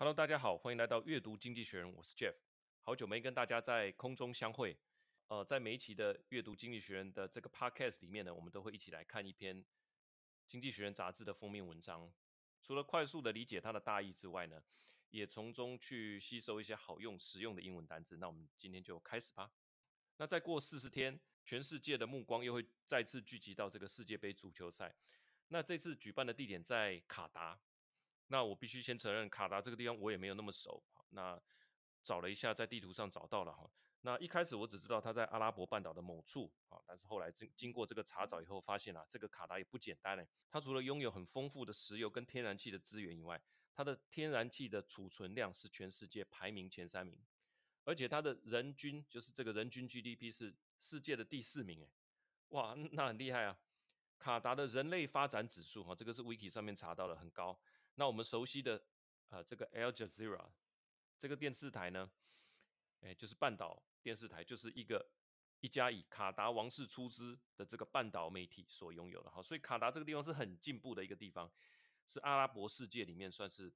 Hello，大家好，欢迎来到阅读经济学人，我是 Jeff，好久没跟大家在空中相会。呃，在每一期的阅读经济学人的这个 Podcast 里面呢，我们都会一起来看一篇经济学人杂志的封面文章。除了快速的理解它的大意之外呢，也从中去吸收一些好用、实用的英文单词。那我们今天就开始吧。那再过四十天，全世界的目光又会再次聚集到这个世界杯足球赛。那这次举办的地点在卡达。那我必须先承认，卡达这个地方我也没有那么熟。那找了一下，在地图上找到了哈。那一开始我只知道它在阿拉伯半岛的某处啊，但是后来经经过这个查找以后，发现啊，这个卡达也不简单嘞。它除了拥有很丰富的石油跟天然气的资源以外，它的天然气的储存量是全世界排名前三名，而且它的人均就是这个人均 GDP 是世界的第四名诶。哇，那很厉害啊！卡达的人类发展指数哈，这个是 Wiki 上面查到的，很高。那我们熟悉的呃这个 Al Jazeera 这个电视台呢，哎，就是半岛电视台，就是一个一家以卡达王室出资的这个半岛媒体所拥有的哈，所以卡达这个地方是很进步的一个地方，是阿拉伯世界里面算是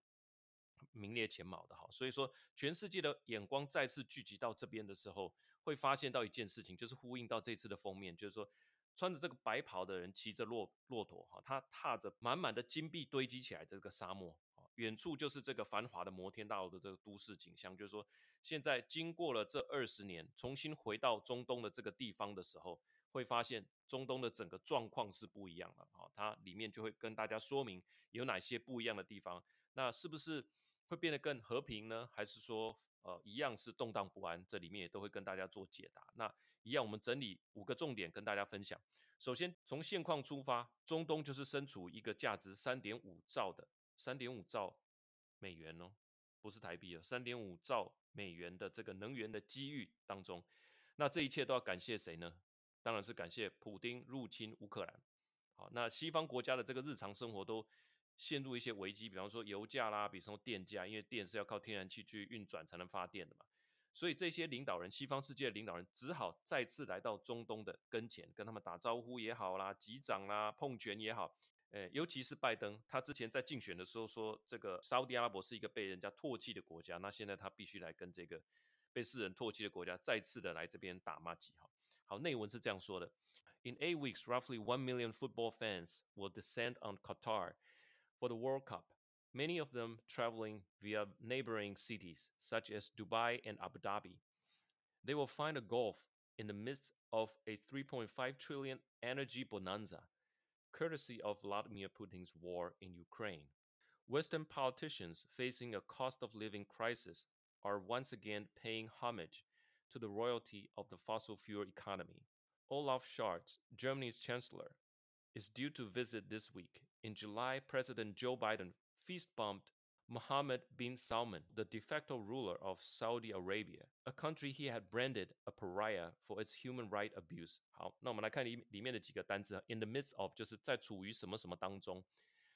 名列前茅的哈。所以说，全世界的眼光再次聚集到这边的时候，会发现到一件事情，就是呼应到这次的封面，就是说。穿着这个白袍的人骑着骆骆驼，哈，他踏着满满的金币堆积起来的这个沙漠，啊，远处就是这个繁华的摩天大楼的这个都市景象。就是说，现在经过了这二十年，重新回到中东的这个地方的时候，会发现中东的整个状况是不一样的，啊，它里面就会跟大家说明有哪些不一样的地方。那是不是？会变得更和平呢，还是说，呃，一样是动荡不安？这里面也都会跟大家做解答。那一样，我们整理五个重点跟大家分享。首先，从现况出发，中东就是身处一个价值三点五兆的三点五兆美元哦，不是台币哦，三点五兆美元的这个能源的机遇当中。那这一切都要感谢谁呢？当然是感谢普丁入侵乌克兰。好，那西方国家的这个日常生活都。陷入一些危机，比方说油价啦，比方说电价，因为电是要靠天然气去运转才能发电的嘛，所以这些领导人，西方世界的领导人只好再次来到中东的跟前，跟他们打招呼也好啦，击掌啦，碰拳也好，诶，尤其是拜登，他之前在竞选的时候说，这个沙乌地阿拉伯是一个被人家唾弃的国家，那现在他必须来跟这个被世人唾弃的国家再次的来这边打麻吉哈。好，内文是这样说的：In eight weeks, roughly one million football fans will descend on Qatar. For the World Cup, many of them traveling via neighboring cities such as Dubai and Abu Dhabi. They will find a Gulf in the midst of a 3.5 trillion energy bonanza, courtesy of Vladimir Putin's war in Ukraine. Western politicians facing a cost of living crisis are once again paying homage to the royalty of the fossil fuel economy. Olaf Scholz, Germany's chancellor, is due to visit this week. In July, President Joe Biden feast bumped Mohammed bin Salman, the de facto ruler of Saudi Arabia, a country he had branded a pariah for its human right abuse. 好，那我们来看里里面的几个单词。In the midst of 就是在处于什么什么当中。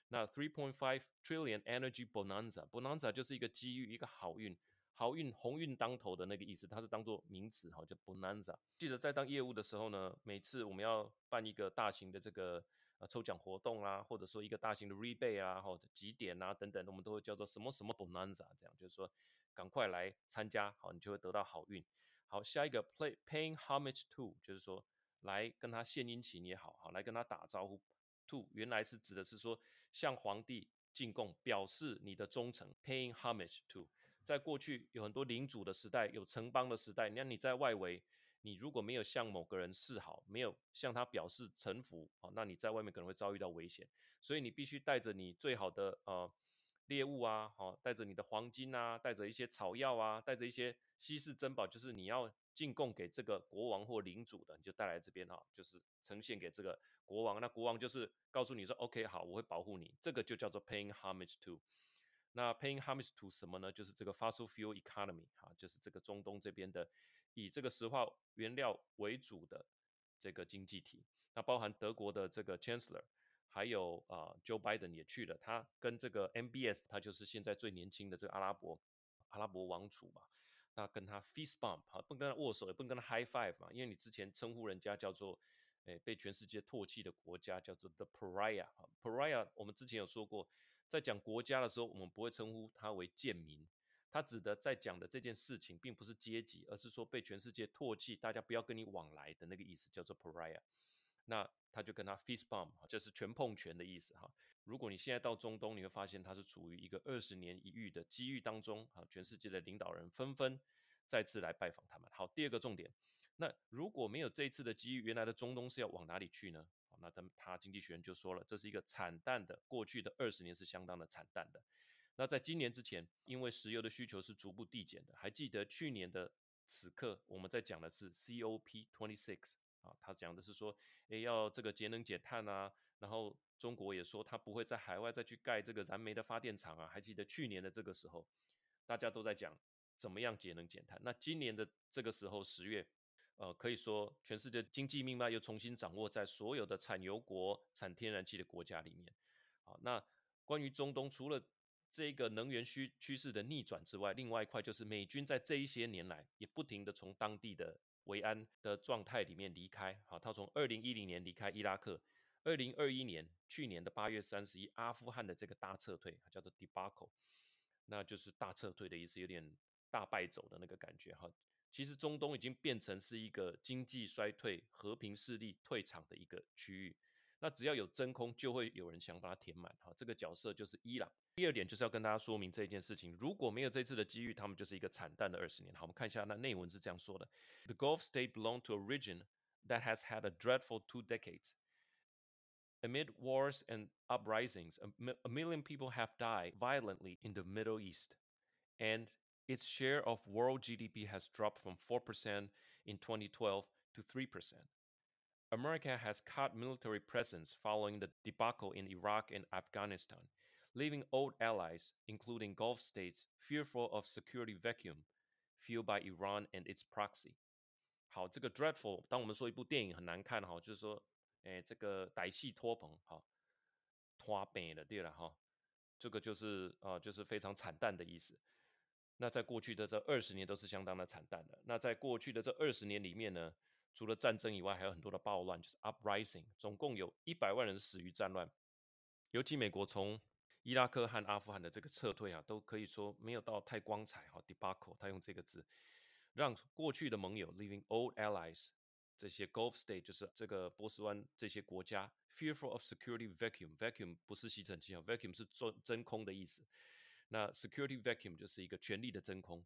那3.5 trillion energy bonanza，bonanza 就是一个机遇，一个好运。 好运鸿运当头的那个意思，它是当做名词哈，叫 bonanza。记得在当业务的时候呢，每次我们要办一个大型的这个呃抽奖活动啊，或者说一个大型的 rebate 啊，或者几点啊等等，我们都会叫做什么什么 bonanza，这样就是说赶快来参加，好，你就会得到好运。好，下一个 play paying homage to，就是说来跟他献殷勤也好，好来跟他打招呼。to 原来是指的是说向皇帝。进贡，表示你的忠诚，paying homage to。在过去有很多领主的时代，有城邦的时代，那你在外围，你如果没有向某个人示好，没有向他表示臣服啊，那你在外面可能会遭遇到危险。所以你必须带着你最好的呃猎物啊，好，带着你的黄金啊，带着一些草药啊，带着一些稀世珍宝，就是你要。进贡给这个国王或领主的，你就带来这边哈，就是呈现给这个国王。那国王就是告诉你说，OK，好，我会保护你。这个就叫做 paying homage to。那 paying homage to 什么呢？就是这个 fossil fuel economy 哈，就是这个中东这边的以这个石化原料为主的这个经济体。那包含德国的这个 chancellor，还有啊、呃、Joe Biden 也去了，他跟这个 MBS，他就是现在最年轻的这个阿拉伯阿拉伯王储嘛。那跟他 fist bump 哈，不能跟他握手，也不能跟他 high five 嘛，因为你之前称呼人家叫做，诶，被全世界唾弃的国家叫做 the pariah 哈，pariah 我们之前有说过，在讲国家的时候，我们不会称呼他为贱民。他指的在讲的这件事情，并不是阶级，而是说被全世界唾弃，大家不要跟你往来的那个意思，叫做 pariah。那他就跟他 fist bump，就是拳碰拳的意思哈。如果你现在到中东，你会发现他是处于一个二十年一遇的机遇当中啊，全世界的领导人纷纷再次来拜访他们。好，第二个重点，那如果没有这一次的机遇，原来的中东是要往哪里去呢？那咱们他经济学人就说了，这是一个惨淡的，过去的二十年是相当的惨淡的。那在今年之前，因为石油的需求是逐步递减的，还记得去年的此刻，我们在讲的是 COP26 啊，他讲的是说，诶，要这个节能减碳啊，然后中国也说他不会在海外再去盖这个燃煤的发电厂啊，还记得去年的这个时候，大家都在讲怎么样节能减碳。那今年的这个时候，十月，呃，可以说全世界经济命脉又重新掌握在所有的产油国、产天然气的国家里面。好，那关于中东，除了这个能源趋趋势的逆转之外，另外一块就是美军在这一些年来也不停地从当地的维安的状态里面离开。好，他从二零一零年离开伊拉克，二零二一年去年的八月三十一，阿富汗的这个大撤退叫做 debacle，那就是大撤退的意思，有点大败走的那个感觉哈。其实中东已经变成是一个经济衰退、和平势力退场的一个区域。那只要有真空，就会有人想把它填满。哈，这个角色就是伊朗。第二点就是要跟大家说明这件事情，如果没有这次的机遇，他们就是一个惨淡的二十年。好，我们看一下那内文是这样说的：The Gulf state belonged to a region that has had a dreadful two decades. Amid wars and uprisings, a million people have died violently in the Middle East, and its share of world GDP has dropped from four percent in 2012 to three percent. America has cut military presence following the debacle in Iraq and Afghanistan. Leaving old allies, including Gulf states, fearful of security vacuum fueled by Iran and its proxy。好，这个 dreadful，当我们说一部电影很难看哈，就是说，诶，这个歹戏拖棚，哈，拖扁了，对了哈，这个就是啊，就是非常惨淡的意思。 那在过去的这二十年都是相当的惨淡的。那在过去的这二十年里面呢，除了战争以外，还有很多的暴乱，就是 uprising，总共有一百万人死于战乱，尤其美国从伊拉克和阿富汗的这个撤退啊，都可以说没有到太光彩哈。debacle，他用这个字，让过去的盟友 leaving old allies 这些 Gulf state 就是这个波斯湾这些国家 fearful of security vacuum，vacuum 不是吸尘器啊，vacuum 是真真空的意思。那 security vacuum 就是一个权力的真空，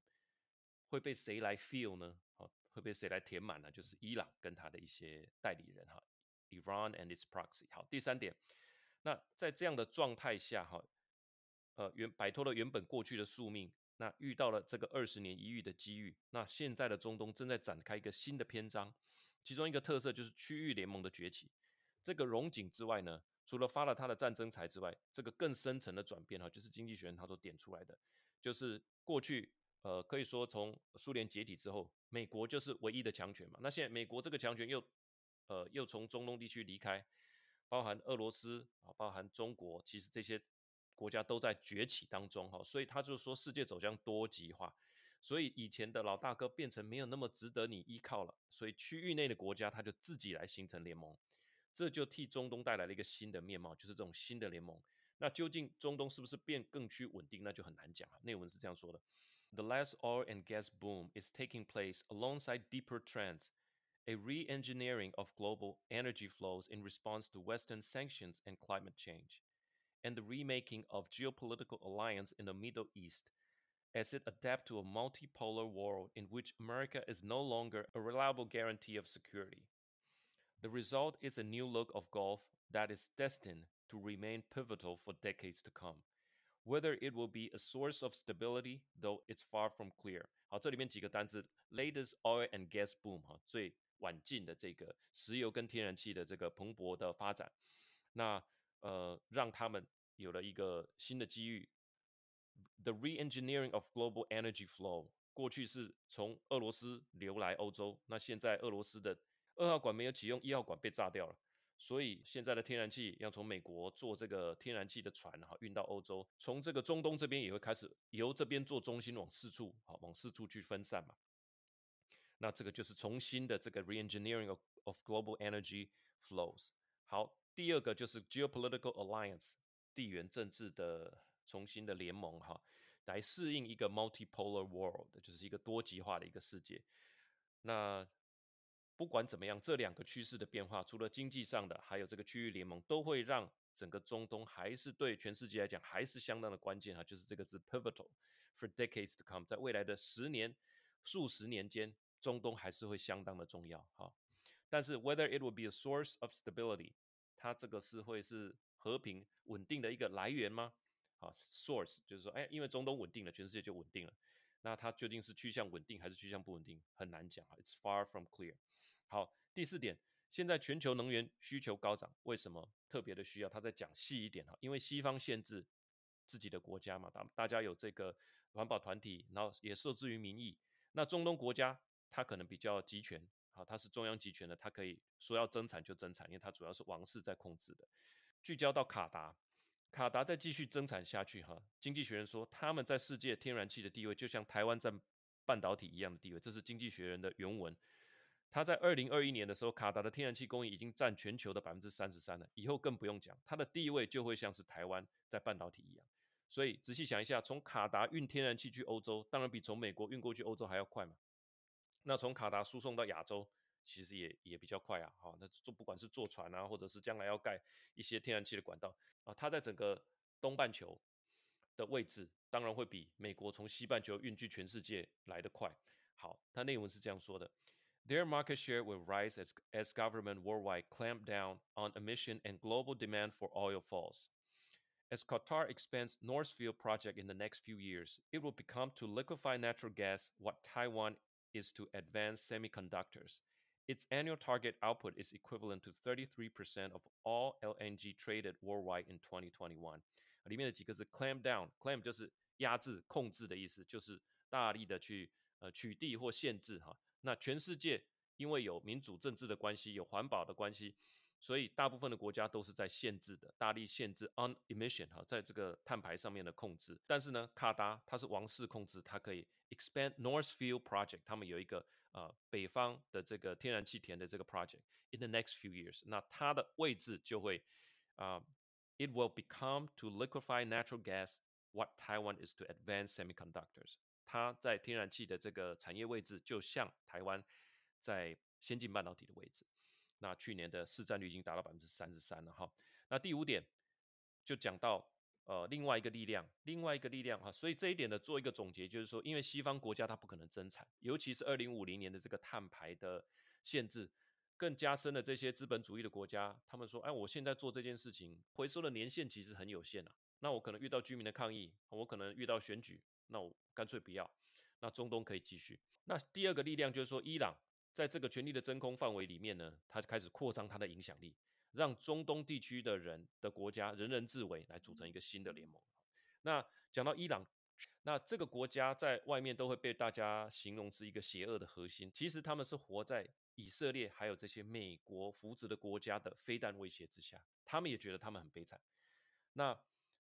会被谁来 fill 呢？好，会被谁来填满呢？就是伊朗跟他的一些代理人哈，Iran and its proxy。好，第三点。那在这样的状态下，哈，呃，原摆脱了原本过去的宿命，那遇到了这个二十年一遇的机遇，那现在的中东正在展开一个新的篇章，其中一个特色就是区域联盟的崛起。这个荣景之外呢，除了发了他的战争财之外，这个更深层的转变哈，就是经济学人他所点出来的，就是过去呃，可以说从苏联解体之后，美国就是唯一的强权嘛，那现在美国这个强权又呃又从中东地区离开。包含俄罗斯啊，包含中国，其实这些国家都在崛起当中哈，所以他就说世界走向多极化，所以以前的老大哥变成没有那么值得你依靠了，所以区域内的国家他就自己来形成联盟，这就替中东带来了一个新的面貌，就是这种新的联盟。那究竟中东是不是变更趋稳定，那就很难讲啊。内文是这样说的：The last oil and gas boom is taking place alongside deeper trends. A re-engineering of global energy flows in response to Western sanctions and climate change, and the remaking of geopolitical alliance in the Middle East as it adapts to a multipolar world in which America is no longer a reliable guarantee of security. The result is a new look of Gulf that is destined to remain pivotal for decades to come. Whether it will be a source of stability, though it's far from clear. 好，这里面几个单词：latest oil and gas boom，哈，所以晚近的这个石油跟天然气的这个蓬勃的发展，那呃让他们有了一个新的机遇。The re-engineering of global energy flow，过去是从俄罗斯流来欧洲，那现在俄罗斯的 二号管没有启用，一号管被炸掉了，所以现在的天然气要从美国做这个天然气的船哈运到欧洲，从这个中东这边也会开始由这边做中心往四处好往四处去分散嘛。那这个就是重新的这个 re-engineering of of global energy flows。好，第二个就是 geopolitical alliance。地缘政治的重新的联盟哈，来适应一个 multipolar world，就是一个多极化的一个世界。那不管怎么样，这两个趋势的变化，除了经济上的，还有这个区域联盟，都会让整个中东还是对全世界来讲还是相当的关键哈，就是这个字 pivotal for decades to come，在未来的十年、数十年间，中东还是会相当的重要哈。但是 whether it will be a source of stability，它这个是会是和平稳定的一个来源吗？啊，source 就是说，哎，因为中东稳定了，全世界就稳定了。那它究竟是趋向稳定还是趋向不稳定，很难讲。It's far from clear。好，第四点，现在全球能源需求高涨，为什么特别的需要？他再讲细一点哈，因为西方限制自己的国家嘛，大大家有这个环保团体，然后也受制于民意。那中东国家它可能比较集权，好，它是中央集权的，它可以说要增产就增产，因为它主要是王室在控制的。聚焦到卡达。卡达再继续增产下去，哈，经济学人说他们在世界天然气的地位就像台湾在半导体一样的地位，这是经济学人的原文。他在二零二一年的时候，卡达的天然气供应已经占全球的百分之三十三了，以后更不用讲，它的地位就会像是台湾在半导体一样。所以仔细想一下，从卡达运天然气去欧洲，当然比从美国运过去欧洲还要快嘛。那从卡达输送到亚洲，其实也也比较快啊，好，那坐不管是坐船啊，或者是将来要盖一些天然气的管道啊，它在整个东半球的位置，当然会比美国从西半球运去全世界来得快。好，它内文是这样说的：Their market share will rise as as government worldwide clamp down on emission and global demand for oil falls. As Qatar expands North Field project in the next few years, it will become to liquefy natural gas what Taiwan is to advanced semiconductors. Its annual target output is equivalent to 33% of all LNG traded worldwide in 2021。里面的几个字 clamp down，clamp 就是压制、控制的意思，就是大力的去呃取缔或限制哈。那全世界因为有民主政治的关系，有环保的关系，所以大部分的国家都是在限制的，大力限制 on emission 哈，在这个碳排上面的控制。但是呢，卡达它是王室控制，它可以 expand North Field Project，他们有一个。啊、北方的这个天然气田的这个 project in the next few years，那它的位置就会啊、，it will become to liquefy natural gas what Taiwan is to advance semiconductors。它在天然气的这个产业位置，就像台湾在先进半导体的位置。那去年的市占率已经达到百分之三十三了哈。那第五点就讲到。呃，另外一个力量，另外一个力量哈，所以这一点呢做一个总结，就是说，因为西方国家它不可能增产，尤其是二零五零年的这个碳排的限制，更加深了这些资本主义的国家，他们说，哎，我现在做这件事情，回收的年限其实很有限啊，那我可能遇到居民的抗议，我可能遇到选举，那我干脆不要，那中东可以继续。那第二个力量就是说，伊朗在这个权力的真空范围里面呢，它就开始扩张它的影响力。让中东地区的人的国家人人自危，来组成一个新的联盟。那讲到伊朗，那这个国家在外面都会被大家形容是一个邪恶的核心。其实他们是活在以色列还有这些美国扶植的国家的飞弹威胁之下，他们也觉得他们很悲惨。那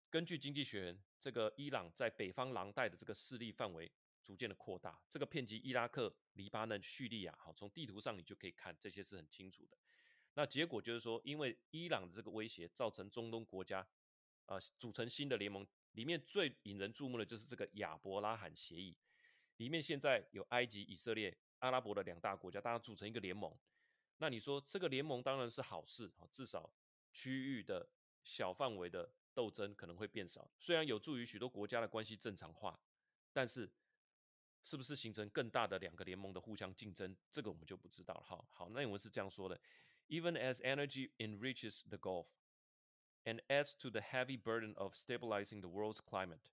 根据经济学人，这个伊朗在北方廊带的这个势力范围逐渐的扩大，这个遍及伊拉克、黎巴嫩、叙利亚，好，从地图上你就可以看这些是很清楚的。那结果就是说，因为伊朗的这个威胁，造成中东国家，啊、组成新的联盟。里面最引人注目的就是这个亚伯拉罕协议。里面现在有埃及、以色列、阿拉伯的两大国家，大家组成一个联盟。那你说这个联盟当然是好事，至少区域的小范围的斗争可能会变少。虽然有助于许多国家的关系正常化，但是是不是形成更大的两个联盟的互相竞争，这个我们就不知道了。好，好，那我们是这样说的。Even as energy enriches the Gulf and adds to the heavy burden of stabilizing the world's climate,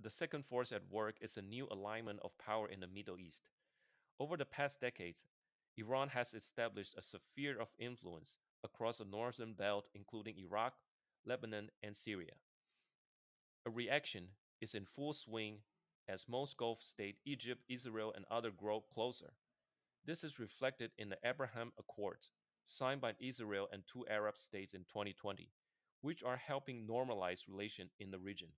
the second force at work is a new alignment of power in the Middle East. Over the past decades, Iran has established a sphere of influence across the northern belt, including Iraq, Lebanon, and Syria. A reaction is in full swing as most Gulf states, Egypt, Israel, and others grow closer. This is reflected in the Abraham Accords signed by Israel and two Arab states in 2020, which are helping normalize relations in the region.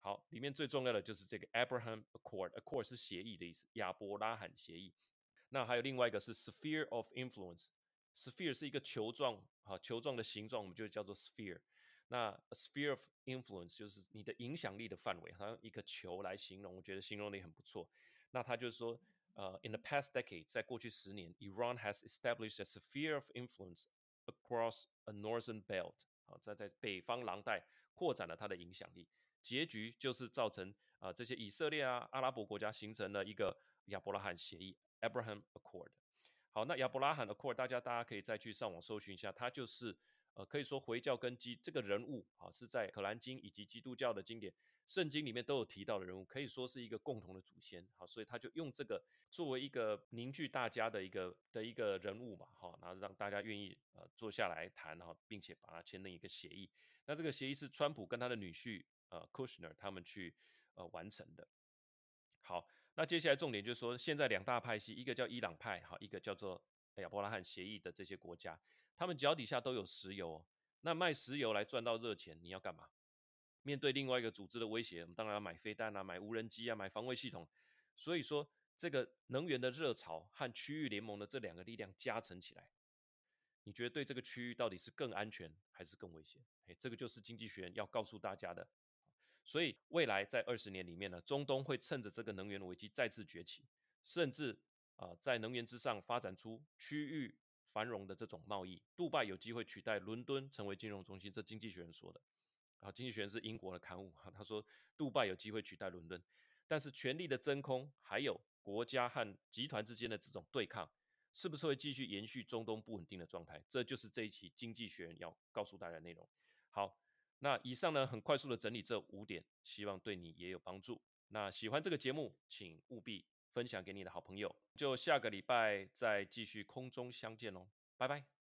好，里面最重要的就是这个 Abraham Accord，Accord 是协议的意思，亚伯拉罕协议。那还有另外一个是 Sphere of Influence，Sphere 是一个球状，啊，球状的形状，我们就叫做 Sphere。 那 a sphere of influence 就是你的影响力的范围，好像一个球来形容，我觉得形容的也很不错。那他就是说， 呃，in the past decade，在过去十年，Iran has established a sphere of influence across a northern belt，好，在在北方廊带扩展了它的影响力。结局就是造成啊、呃，这些以色列啊、阿拉伯国家形成了一个亚伯拉罕协议 （Abraham Accord）。好，那亚伯拉罕 Accord，大家大家可以再去上网搜寻一下，它就是呃，可以说回教跟基这个人物啊，是在可兰经以及基督教的经典圣经里面都有提到的人物，可以说是一个共同的祖先。好，所以他就用这个作为一个凝聚大家的一个的一个人物嘛，好，然后让大家愿意呃坐下来谈，哈并且把它签订一个协议。那这个协议是川普跟他的女婿。呃，Kushner 他们去呃完成的。好，那接下来重点就是说，现在两大派系，一个叫伊朗派，哈，一个叫做亚伯拉罕协议的这些国家，他们脚底下都有石油。那卖石油来赚到热钱，你要干嘛？面对另外一个组织的威胁，我们当然要买飞弹啊，买无人机啊，买防卫系统。所以说，这个能源的热潮和区域联盟的这两个力量加成起来。你觉得对这个区域到底是更安全还是更危险？哎，这个就是经济学人要告诉大家的。所以未来在二十年里面呢，中东会趁着这个能源危机再次崛起，甚至啊、在能源之上发展出区域繁荣的这种贸易。杜拜有机会取代伦敦成为金融中心，这经济学人说的。啊，经济学人是英国的刊物，他说杜拜有机会取代伦敦，但是权力的真空还有国家和集团之间的这种对抗。是不是会继续延续中东不稳定的状态？这就是这一期《经济学人》要告诉大家的内容。好，那以上呢，很快速的整理这五点，希望对你也有帮助。那喜欢这个节目，请务必分享给你的好朋友。就下个礼拜再继续空中相见喽，拜拜。